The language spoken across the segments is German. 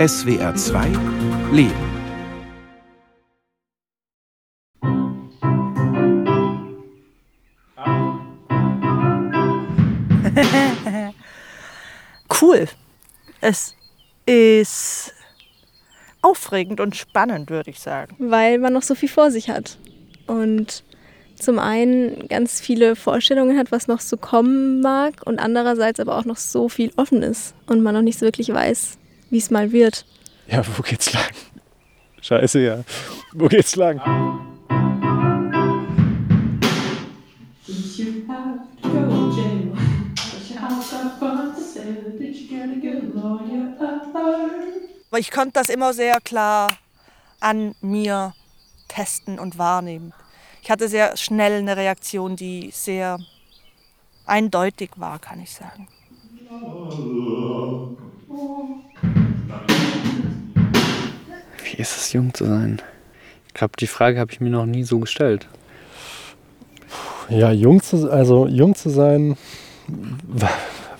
SWR 2 Leben. cool. Es ist aufregend und spannend, würde ich sagen. Weil man noch so viel vor sich hat. Und zum einen ganz viele Vorstellungen hat, was noch so kommen mag und andererseits aber auch noch so viel offen ist und man noch nicht so wirklich weiß, wie es mal wird. Ja, wo geht's lang? Scheiße, ja. Wo geht's lang? Ich konnte das immer sehr klar an mir testen und wahrnehmen. Ich hatte sehr schnell eine Reaktion, die sehr eindeutig war, kann ich sagen. Ist es, jung zu sein? Ich glaube, die Frage habe ich mir noch nie so gestellt. Ja, jung zu, also jung zu sein,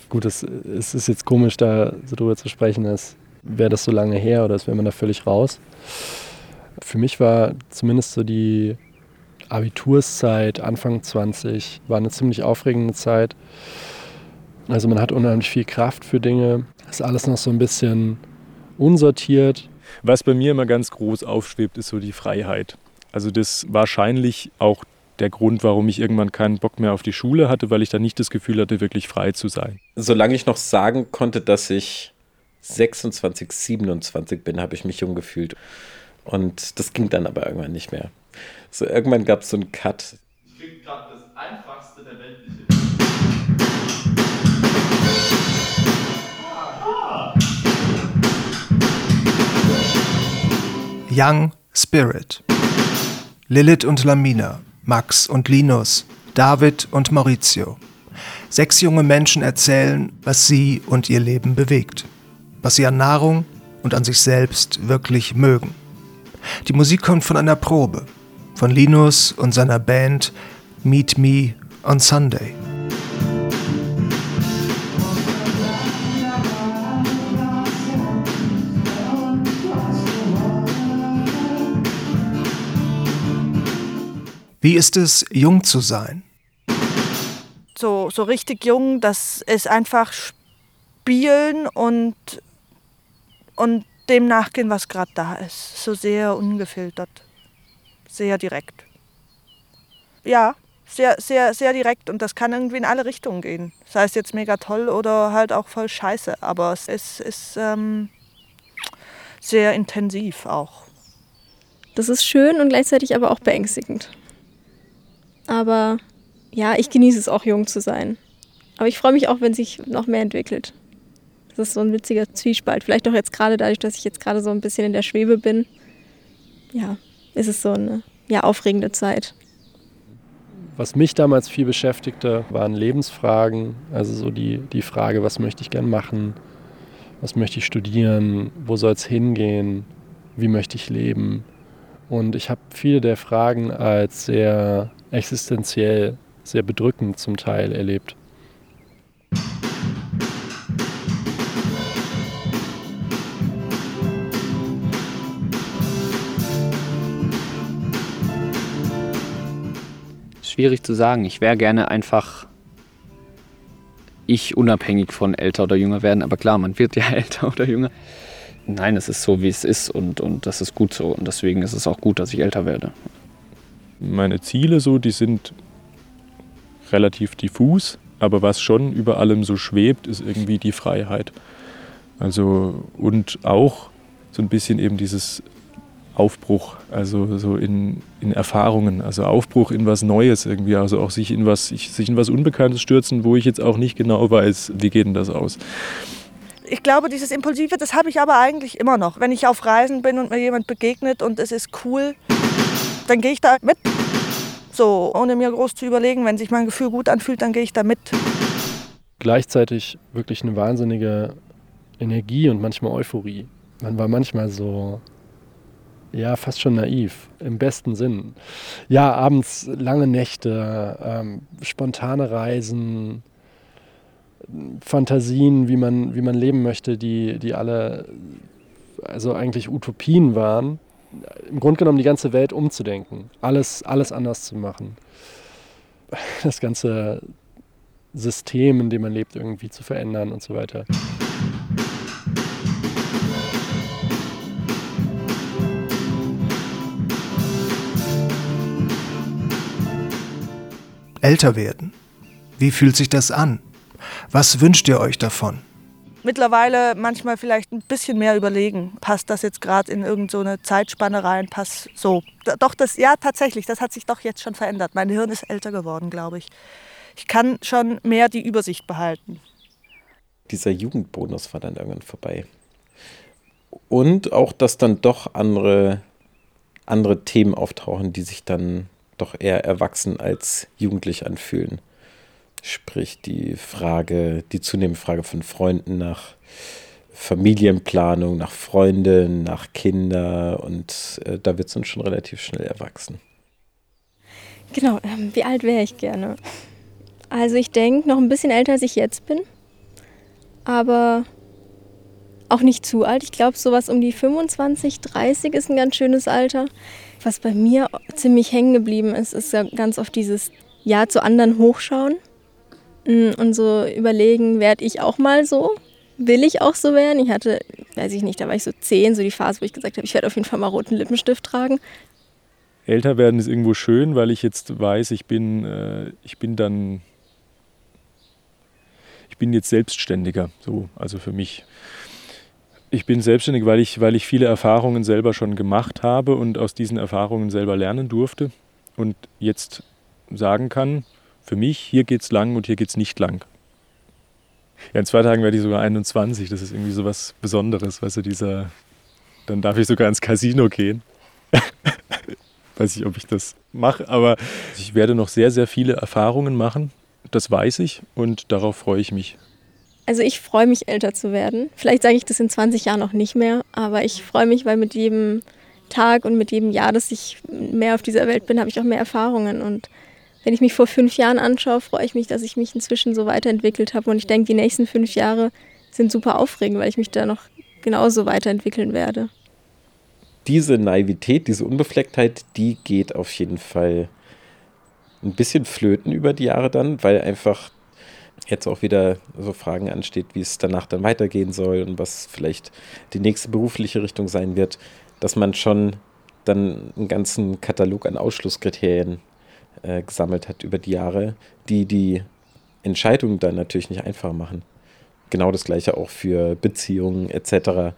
gut, es, es ist jetzt komisch, da so drüber zu sprechen, als wäre das so lange her oder als wäre man da völlig raus. Für mich war zumindest so die Abiturszeit, Anfang 20, war eine ziemlich aufregende Zeit. Also man hat unheimlich viel Kraft für Dinge. Ist alles noch so ein bisschen unsortiert. Was bei mir immer ganz groß aufschwebt, ist so die Freiheit. Also das wahrscheinlich auch der Grund, warum ich irgendwann keinen Bock mehr auf die Schule hatte, weil ich da nicht das Gefühl hatte, wirklich frei zu sein. Solange ich noch sagen konnte, dass ich 26, 27 bin, habe ich mich jung gefühlt. Und das ging dann aber irgendwann nicht mehr. So irgendwann gab es so einen Cut. Ich krieg gerade das einfachste Young Spirit. Lilith und Lamina, Max und Linus, David und Maurizio. Sechs junge Menschen erzählen, was sie und ihr Leben bewegt, was sie an Nahrung und an sich selbst wirklich mögen. Die Musik kommt von einer Probe, von Linus und seiner Band Meet Me on Sunday. Wie ist es, jung zu sein? So, so richtig jung, das ist einfach spielen und, und dem nachgehen, was gerade da ist. So sehr ungefiltert, sehr direkt. Ja, sehr, sehr, sehr direkt und das kann irgendwie in alle Richtungen gehen. Sei es jetzt mega toll oder halt auch voll scheiße, aber es ist, ist ähm, sehr intensiv auch. Das ist schön und gleichzeitig aber auch beängstigend. Aber ja, ich genieße es auch, jung zu sein. Aber ich freue mich auch, wenn sich noch mehr entwickelt. Das ist so ein witziger Zwiespalt. Vielleicht auch jetzt gerade dadurch, dass ich jetzt gerade so ein bisschen in der Schwebe bin. Ja, ist es so eine ja, aufregende Zeit. Was mich damals viel beschäftigte, waren Lebensfragen. Also so die, die Frage, was möchte ich gern machen? Was möchte ich studieren? Wo soll es hingehen? Wie möchte ich leben? Und ich habe viele der Fragen als sehr existenziell, sehr bedrückend zum Teil erlebt. Schwierig zu sagen. Ich wäre gerne einfach ich unabhängig von älter oder jünger werden. Aber klar, man wird ja älter oder jünger. Nein, es ist so, wie es ist und, und das ist gut so. Und deswegen ist es auch gut, dass ich älter werde meine Ziele so, die sind relativ diffus, aber was schon über allem so schwebt, ist irgendwie die Freiheit. Also und auch so ein bisschen eben dieses Aufbruch, also so in, in Erfahrungen, also Aufbruch in was Neues irgendwie, also auch sich in was, sich in was Unbekanntes stürzen, wo ich jetzt auch nicht genau weiß, wie geht denn das aus. Ich glaube, dieses Impulsive, das habe ich aber eigentlich immer noch. Wenn ich auf Reisen bin und mir jemand begegnet und es ist cool, dann gehe ich da mit. So, ohne mir groß zu überlegen, wenn sich mein Gefühl gut anfühlt, dann gehe ich da mit. Gleichzeitig wirklich eine wahnsinnige Energie und manchmal Euphorie. Man war manchmal so, ja, fast schon naiv, im besten Sinn. Ja, abends lange Nächte, ähm, spontane Reisen, Fantasien, wie man, wie man leben möchte, die, die alle also eigentlich Utopien waren, im Grunde genommen die ganze Welt umzudenken, alles, alles anders zu machen. Das ganze System, in dem man lebt, irgendwie zu verändern und so weiter. Älter werden. Wie fühlt sich das an? Was wünscht ihr euch davon? Mittlerweile manchmal vielleicht ein bisschen mehr überlegen. Passt das jetzt gerade in irgendeine so Zeitspanne rein? Passt so. Doch, das, ja, tatsächlich, das hat sich doch jetzt schon verändert. Mein Hirn ist älter geworden, glaube ich. Ich kann schon mehr die Übersicht behalten. Dieser Jugendbonus war dann irgendwann vorbei. Und auch, dass dann doch andere, andere Themen auftauchen, die sich dann doch eher erwachsen als jugendlich anfühlen. Sprich die Frage, die zunehmende Frage von Freunden nach Familienplanung, nach Freunden, nach Kinder und äh, da wird es dann schon relativ schnell erwachsen. Genau, ähm, wie alt wäre ich gerne? Also ich denke noch ein bisschen älter, als ich jetzt bin, aber auch nicht zu alt. Ich glaube, sowas um die 25, 30 ist ein ganz schönes Alter. Was bei mir ziemlich hängen geblieben ist, ist ja ganz oft dieses Ja zu anderen hochschauen und so überlegen, werde ich auch mal so? Will ich auch so werden? Ich hatte, weiß ich nicht, da war ich so zehn, so die Phase, wo ich gesagt habe, ich werde auf jeden Fall mal roten Lippenstift tragen. Älter werden ist irgendwo schön, weil ich jetzt weiß, ich bin, äh, ich bin dann, ich bin jetzt selbstständiger, so, also für mich. Ich bin selbstständig, weil ich, weil ich viele Erfahrungen selber schon gemacht habe und aus diesen Erfahrungen selber lernen durfte und jetzt sagen kann, für mich, hier geht's lang und hier geht's nicht lang. Ja, in zwei Tagen werde ich sogar 21, das ist irgendwie so was Besonderes, weißt du, dieser, dann darf ich sogar ins Casino gehen. weiß ich, ob ich das mache, aber ich werde noch sehr, sehr viele Erfahrungen machen, das weiß ich und darauf freue ich mich. Also ich freue mich, älter zu werden. Vielleicht sage ich das in 20 Jahren noch nicht mehr, aber ich freue mich, weil mit jedem Tag und mit jedem Jahr, dass ich mehr auf dieser Welt bin, habe ich auch mehr Erfahrungen. Und wenn ich mich vor fünf Jahren anschaue, freue ich mich, dass ich mich inzwischen so weiterentwickelt habe. Und ich denke, die nächsten fünf Jahre sind super aufregend, weil ich mich da noch genauso weiterentwickeln werde. Diese Naivität, diese Unbeflecktheit, die geht auf jeden Fall ein bisschen flöten über die Jahre dann, weil einfach jetzt auch wieder so Fragen ansteht, wie es danach dann weitergehen soll und was vielleicht die nächste berufliche Richtung sein wird, dass man schon dann einen ganzen Katalog an Ausschlusskriterien äh, gesammelt hat über die Jahre, die die Entscheidungen dann natürlich nicht einfach machen. Genau das gleiche auch für Beziehungen etc.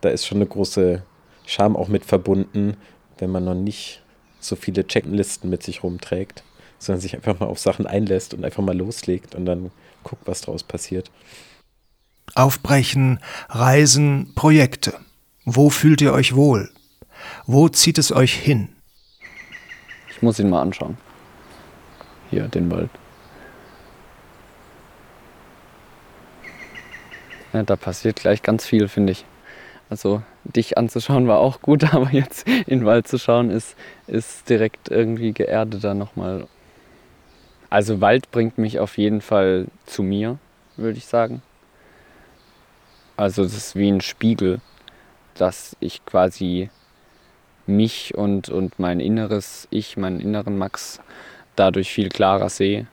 Da ist schon eine große Scham auch mit verbunden, wenn man noch nicht so viele Checklisten mit sich rumträgt, sondern sich einfach mal auf Sachen einlässt und einfach mal loslegt und dann guck, was draus passiert. Aufbrechen, Reisen, Projekte. Wo fühlt ihr euch wohl? Wo zieht es euch hin? Ich muss ihn mal anschauen. Hier, den Wald. Ja, da passiert gleich ganz viel, finde ich. Also dich anzuschauen war auch gut, aber jetzt in den Wald zu schauen ist, ist direkt irgendwie geerdeter nochmal. Also Wald bringt mich auf jeden Fall zu mir, würde ich sagen. Also es ist wie ein Spiegel, dass ich quasi mich und, und mein inneres Ich, meinen inneren Max dadurch viel klarer sehe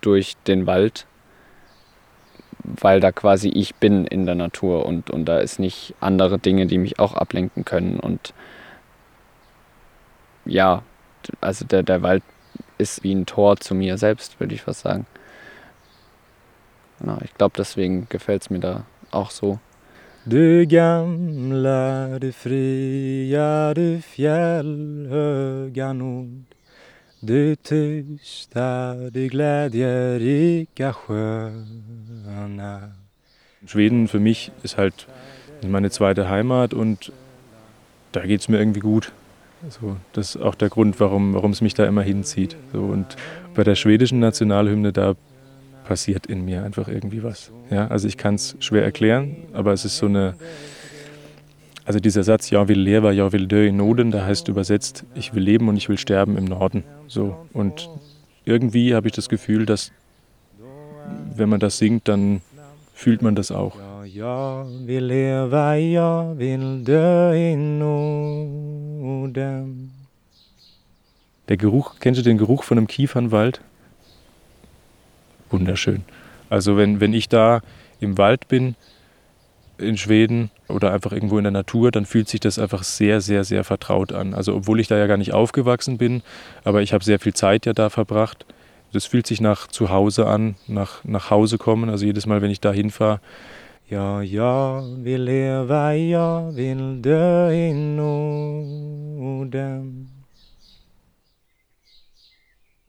durch den Wald, weil da quasi ich bin in der Natur und, und da ist nicht andere Dinge, die mich auch ablenken können. Und ja, also der, der Wald ist wie ein Tor zu mir selbst, würde ich fast sagen. Genau, ich glaube, deswegen gefällt es mir da auch so. Du gamla, du fria, du fjällhöga Nord Du tysta, du glädjerika Sjöarna. Schweden für mich ist halt meine zweite Heimat und da geht es mir irgendwie gut. So, das ist auch der Grund, warum, warum es mich da immer hinzieht. So, und bei der schwedischen Nationalhymne, da passiert in mir einfach irgendwie was. Ja, also ich kann es schwer erklären, aber es ist so eine, also dieser Satz, ja will leva, ja will dö in Noden, da heißt übersetzt, ich will leben und ich will sterben im Norden. So, und irgendwie habe ich das Gefühl, dass wenn man das singt, dann fühlt man das auch. jag vill leva, jag vill dö i Norden. Der Geruch, kennst du den Geruch von einem Kiefernwald? Wunderschön. Also wenn, wenn ich da im Wald bin, in Schweden oder einfach irgendwo in der Natur, dann fühlt sich das einfach sehr, sehr, sehr vertraut an. Also obwohl ich da ja gar nicht aufgewachsen bin, aber ich habe sehr viel Zeit ja da verbracht. Das fühlt sich nach zu Hause an, nach, nach Hause kommen. Also jedes Mal, wenn ich da hinfahre, ja, ja, wir leva, ja, will dö in Norden.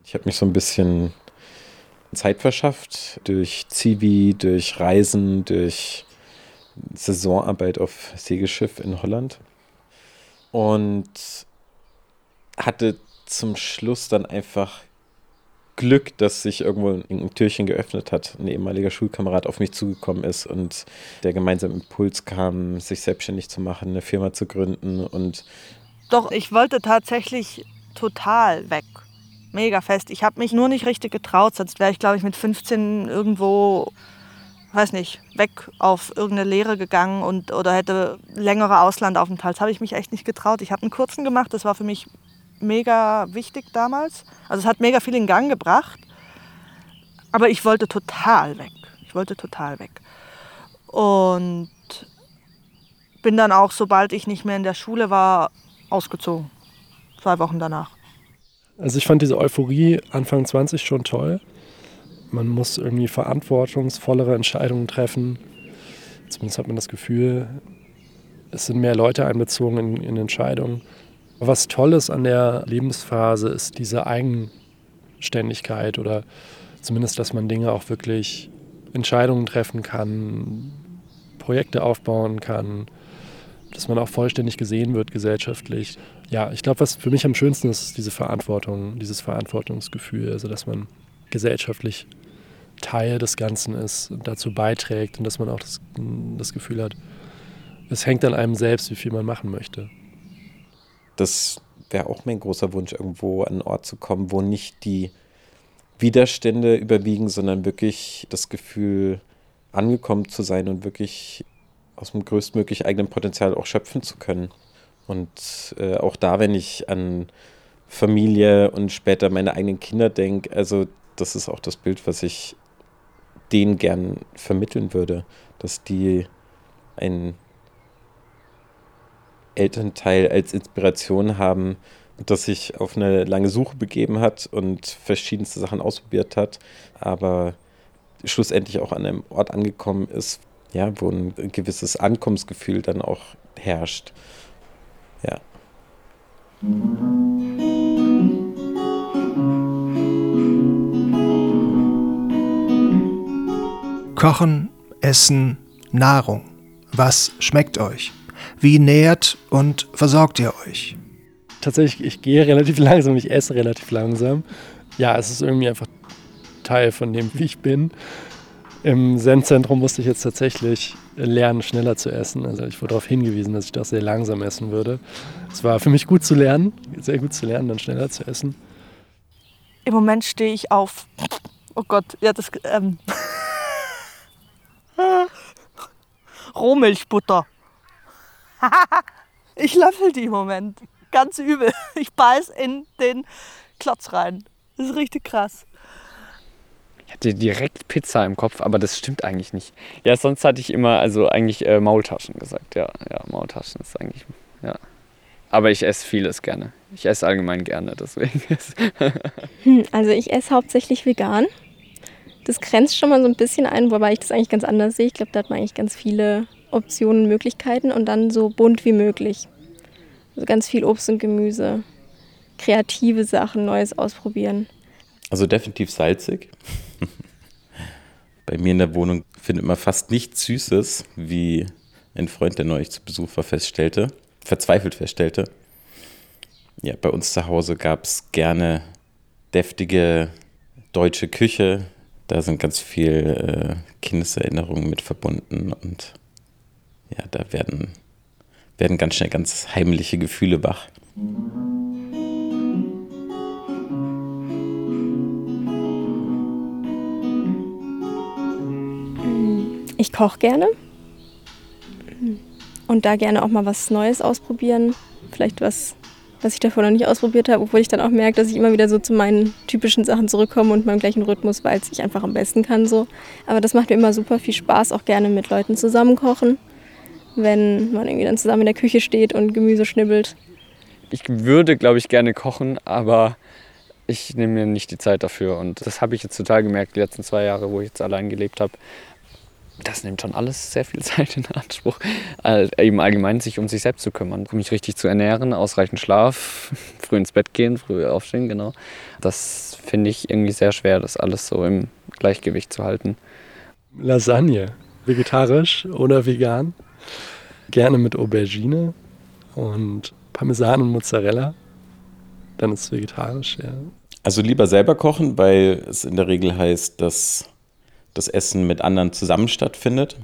Ich habe mich so ein bisschen Zeit verschafft durch Zivi, durch Reisen, durch Saisonarbeit auf Segelschiff in Holland und hatte zum Schluss dann einfach Glück, dass sich irgendwo ein Türchen geöffnet hat, ein ehemaliger Schulkamerad auf mich zugekommen ist und der gemeinsame Impuls kam, sich selbstständig zu machen, eine Firma zu gründen und Doch, ich wollte tatsächlich total weg. Mega fest. Ich habe mich nur nicht richtig getraut, sonst wäre ich, glaube ich, mit 15 irgendwo, weiß nicht, weg auf irgendeine Lehre gegangen und oder hätte längere Auslandaufenthalte. Das habe ich mich echt nicht getraut. Ich habe einen kurzen gemacht, das war für mich mega wichtig damals. Also es hat mega viel in Gang gebracht. Aber ich wollte total weg. Ich wollte total weg. Und bin dann auch, sobald ich nicht mehr in der Schule war, ausgezogen. Zwei Wochen danach. Also ich fand diese Euphorie Anfang 20 schon toll. Man muss irgendwie verantwortungsvollere Entscheidungen treffen. Zumindest hat man das Gefühl, es sind mehr Leute einbezogen in, in Entscheidungen. Was toll ist an der Lebensphase, ist diese Eigenständigkeit oder zumindest, dass man Dinge auch wirklich Entscheidungen treffen kann, Projekte aufbauen kann, dass man auch vollständig gesehen wird gesellschaftlich. Ja, ich glaube, was für mich am schönsten ist, ist diese Verantwortung, dieses Verantwortungsgefühl, also dass man gesellschaftlich Teil des Ganzen ist und dazu beiträgt und dass man auch das, das Gefühl hat, es hängt an einem selbst, wie viel man machen möchte. das wäre auch mein großer Wunsch, irgendwo an einen Ort zu kommen, wo nicht die Widerstände überwiegen, sondern wirklich das Gefühl, angekommen zu sein und wirklich aus dem größtmöglich eigenen Potenzial auch schöpfen zu können. Und äh, auch da, wenn ich an Familie und später meine eigenen Kinder denke, also das ist auch das Bild, was ich denen gern vermitteln würde, dass die ein Elternteil als Inspiration haben, das sich auf eine lange Suche begeben hat und verschiedenste Sachen ausprobiert hat, aber schlussendlich auch an einem Ort angekommen ist, ja, wo ein gewisses Ankommensgefühl dann auch herrscht. Ja. Kochen, Essen, Nahrung. Was schmeckt euch? Wie nährt und versorgt ihr euch? Tatsächlich, ich gehe relativ langsam, ich esse relativ langsam. Ja, es ist irgendwie einfach Teil von dem, wie ich bin. Im Zen-Zentrum musste ich jetzt tatsächlich lernen, schneller zu essen. Also ich wurde darauf hingewiesen, dass ich doch sehr langsam essen würde. Es war für mich gut zu lernen, sehr gut zu lernen, dann schneller zu essen. Im Moment stehe ich auf. Oh Gott, ja, das. Ähm. Rohmilchbutter. ich löffel die im Moment. Ganz übel. Ich beiß in den Klotz rein. Das ist richtig krass. Ich hatte direkt Pizza im Kopf, aber das stimmt eigentlich nicht. Ja, sonst hatte ich immer, also eigentlich äh, Maultaschen gesagt. Ja, ja, Maultaschen ist eigentlich, ja. Aber ich esse vieles gerne. Ich esse allgemein gerne, deswegen. Hm, also ich esse hauptsächlich vegan. Das grenzt schon mal so ein bisschen ein, wobei ich das eigentlich ganz anders sehe. Ich glaube, da hat man eigentlich ganz viele Optionen, Möglichkeiten und dann so bunt wie möglich. Also ganz viel Obst und Gemüse, kreative Sachen, Neues ausprobieren. Also definitiv salzig. Bei mir in der Wohnung findet man fast nichts Süßes, wie ein Freund, der neulich zu Besuch war, feststellte, verzweifelt feststellte. Ja, bei uns zu Hause gab es gerne deftige deutsche Küche. Da sind ganz viel äh, Kindeserinnerungen mit verbunden und ja, da werden, werden ganz schnell ganz heimliche Gefühle wach. Ich koche gerne. und da gerne auch mal was Neues ausprobieren. Vielleicht was, was ich davor noch nicht ausprobiert habe, obwohl ich dann auch merke, dass ich immer wieder so zu meinen typischen Sachen zurückkomme und meinem gleichen Rhythmus, weil es ich einfach am besten kann so. Aber das macht mir immer super viel Spaß, auch gerne mit Leuten zusammen kochen, wenn man irgendwie dann zusammen in der Küche steht und Gemüse schnibbelt. Ich würde, glaube ich, gerne kochen, aber ich nehme mir nicht die Zeit dafür. Und das habe ich jetzt total gemerkt, die letzten zwei Jahre, wo ich jetzt allein gelebt habe. Das nimmt schon alles sehr viel Zeit in Anspruch. Also eben allgemein sich um sich selbst zu kümmern, mich richtig zu ernähren, ausreichend Schlaf, früh ins Bett gehen, früh aufstehen, genau. Das finde ich irgendwie sehr schwer, das alles so im Gleichgewicht zu halten. Lasagne, vegetarisch oder vegan. Gerne mit Aubergine und Parmesan und Mozzarella. Dann ist es vegetarisch, ja. Also lieber selber kochen, weil es in der Regel heißt, dass das Essen mit anderen zusammen stattfindet.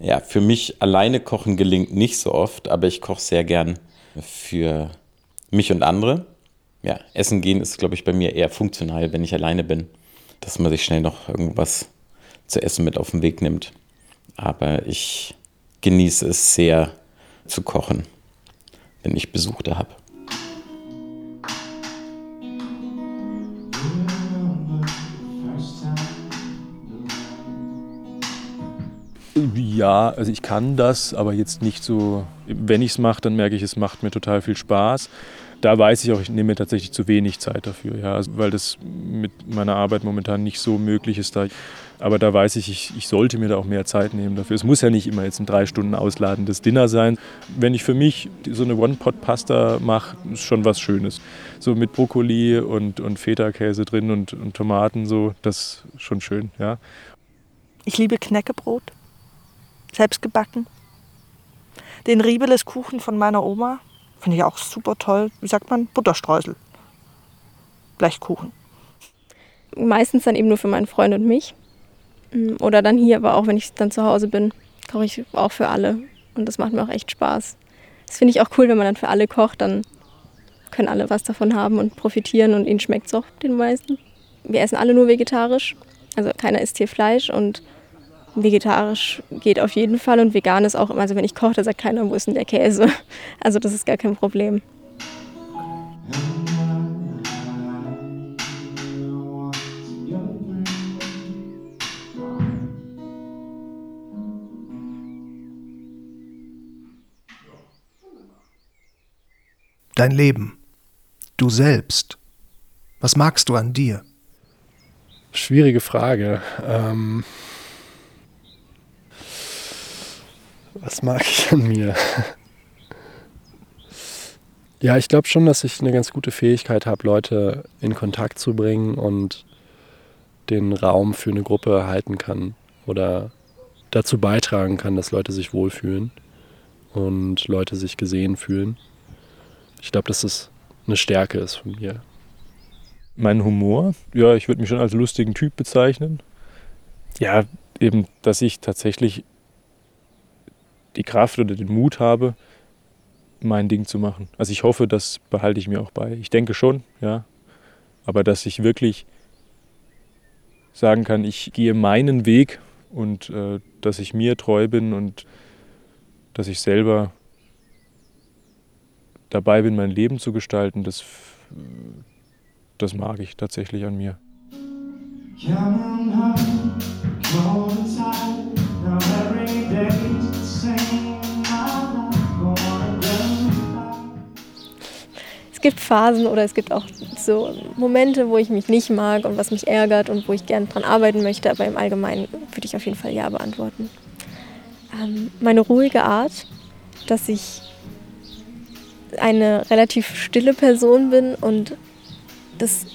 Ja, für mich alleine kochen gelingt nicht so oft, aber ich koche sehr gern für mich und andere. Ja, Essen gehen ist, glaube ich, bei mir eher funktional, wenn ich alleine bin, dass man sich schnell noch irgendwas zu essen mit auf den Weg nimmt. Aber ich genieße es sehr zu kochen, wenn ich Besuch da habe. Ja, also ich kann das, aber jetzt nicht so. Wenn ich es mache, dann merke ich, es macht mir total viel Spaß. Da weiß ich auch, ich nehme mir tatsächlich zu wenig Zeit dafür, ja, also weil das mit meiner Arbeit momentan nicht so möglich ist. Da. Aber da weiß ich, ich, ich sollte mir da auch mehr Zeit nehmen dafür. Es muss ja nicht immer jetzt ein drei Stunden ausladendes Dinner sein. Wenn ich für mich so eine One-Pot-Pasta mache, ist schon was Schönes. So mit Brokkoli und, und Feta-Käse drin und, und Tomaten, so, das ist schon schön, ja. Ich liebe Knäckebrot, selbst gebacken. Den Riebeles-Kuchen von meiner Oma finde ich auch super toll. Wie sagt man? Butterstreusel. Blechkuchen. Meistens dann eben nur für meinen Freund und mich. Oder dann hier, aber auch wenn ich dann zu Hause bin, koche ich auch für alle. Und das macht mir auch echt Spaß. Das finde ich auch cool, wenn man dann für alle kocht, dann können alle was davon haben und profitieren und ihnen schmeckt es auch den meisten. Wir essen alle nur vegetarisch. Also keiner isst hier Fleisch und vegetarisch geht auf jeden Fall und vegan ist auch immer, also wenn ich koche, da sagt keiner, wo ist denn der Käse? Also das ist gar kein Problem. Dein Leben. Du selbst. Was magst du an dir? Schwierige Frage. Ähm was mag ich an mir? ja, ich glaube schon, dass ich eine ganz gute Fähigkeit habe, Leute in Kontakt zu bringen und den Raum für eine Gruppe halten kann oder dazu beitragen kann, dass Leute sich wohlfühlen und Leute sich gesehen fühlen. Ich glaube, dass das eine Stärke ist von mir. Mein Humor, ja, ich würde mich schon als lustigen Typ bezeichnen. Ja, eben, dass ich tatsächlich die Kraft oder den Mut habe, mein Ding zu machen. Also ich hoffe, das behalte ich mir auch bei. Ich denke schon, ja. Aber dass ich wirklich sagen kann, ich gehe meinen Weg und äh, dass ich mir treu bin und dass ich selber dabei bin, mein Leben zu gestalten, das, das mag ich tatsächlich an mir. Es gibt Phasen oder es gibt auch so Momente, wo ich mich nicht mag und was mich ärgert und wo ich gerne dran arbeiten möchte, aber im Allgemeinen würde ich auf jeden Fall Ja beantworten. Ähm, meine ruhige Art, dass ich eine relativ stille Person bin und das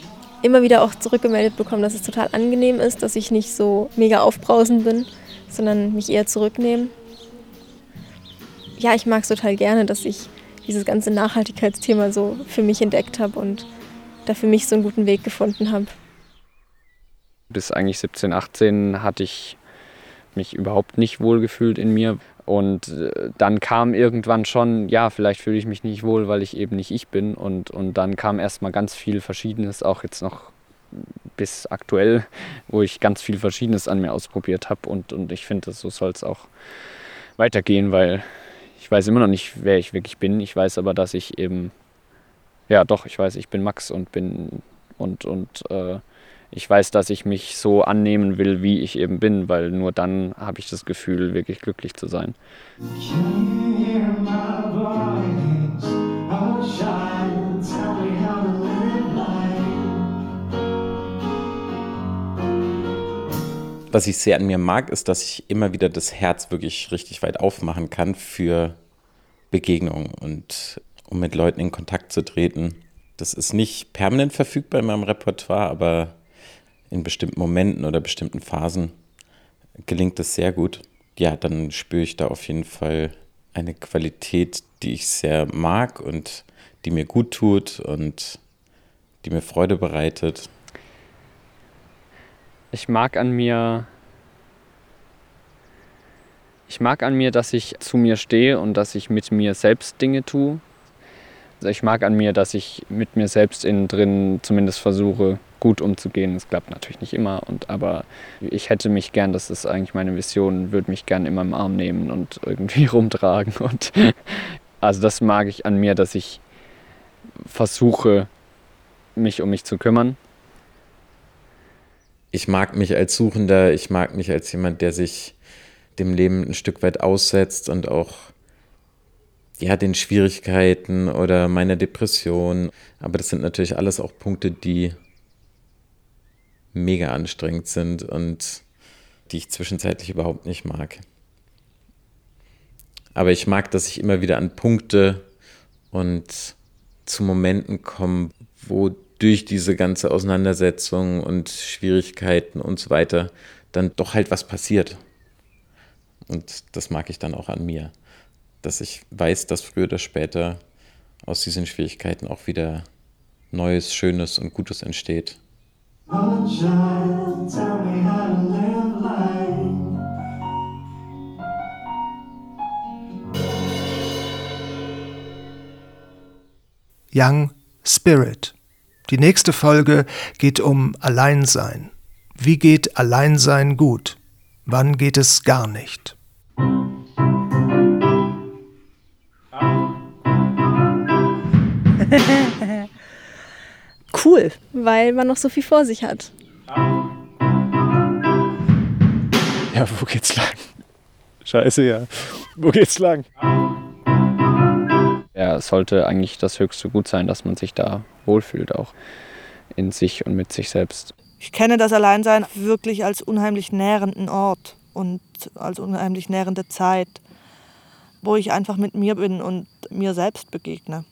immer wieder auch zurückgemeldet bekomme, dass es total angenehm ist, dass ich nicht so mega aufbrausend bin, sondern mich eher zurücknehme. Ja, ich mag es total gerne, dass ich dieses ganze Nachhaltigkeitsthema so für mich entdeckt habe und da für mich so einen guten Weg gefunden habe. Bis eigentlich 17, 18 hatte ich mich überhaupt nicht wohl gefühlt in mir. Und äh, dann kam irgendwann schon, ja, vielleicht fühle ich mich nicht wohl, weil ich eben nicht ich bin. Und, und dann kam erstmal ganz viel Verschiedenes, auch jetzt noch bis aktuell, wo ich ganz viel Verschiedenes an mir ausprobiert habe. Und, und ich finde, so soll es auch weitergehen, weil ich weiß immer noch nicht, wer ich wirklich bin. Ich weiß aber, dass ich eben, ja doch, ich weiß, ich bin Max und bin und, und äh, ich weiß, dass ich mich so annehmen will, wie ich eben bin, weil nur dann habe ich das Gefühl, wirklich glücklich zu sein. Was ich sehr an mir mag, ist, dass ich immer wieder das Herz wirklich richtig weit aufmachen kann für Begegnungen und um mit Leuten in Kontakt zu treten. Das ist nicht permanent verfügbar in meinem Repertoire, aber in bestimmten Momenten oder bestimmten Phasen gelingt das sehr gut. Ja, dann spüre ich da auf jeden Fall eine Qualität, die ich sehr mag und die mir gut tut und die mir Freude bereitet. Ich mag an mir, ich mag an mir, dass ich zu mir stehe und dass ich mit mir selbst Dinge tue. Also ich mag an mir, dass ich mit mir selbst innen drin zumindest versuche, gut umzugehen. Es klappt natürlich nicht immer, und, aber ich hätte mich gern, das ist eigentlich meine Vision, würde mich gern immer im Arm nehmen und irgendwie rumtragen. Und also das mag ich an mir, dass ich versuche, mich um mich zu kümmern ich mag mich als Suchender, ich mag mich als jemand, der sich dem Leben ein Stück weit aussetzt und auch ja, den Schwierigkeiten oder meiner Depression. Aber das sind natürlich alles auch Punkte, die mega anstrengend sind und die ich zwischenzeitlich überhaupt nicht mag. Aber ich mag, dass ich immer wieder an Punkte und zu Momenten komme, wo durch diese ganze Auseinandersetzung und Schwierigkeiten und so weiter dann doch halt was passiert. Und das mag ich dann auch an mir, dass ich weiß, dass früher oder später aus diesen Schwierigkeiten auch wieder Neues, Schönes und Gutes entsteht. Young Spirit die nächste Folge geht um Alleinsein. Wie geht Alleinsein gut? Wann geht es gar nicht? cool, weil man noch so viel vor sich hat. Ja, wo geht's lang? Scheiße, ja. Wo geht's lang? Ja, es sollte eigentlich das höchste Gut sein, dass man sich da wohlfühlt, auch in sich und mit sich selbst. Ich kenne das Alleinsein wirklich als unheimlich nährenden Ort und als unheimlich nährende Zeit, wo ich einfach mit mir bin und mir selbst begegne.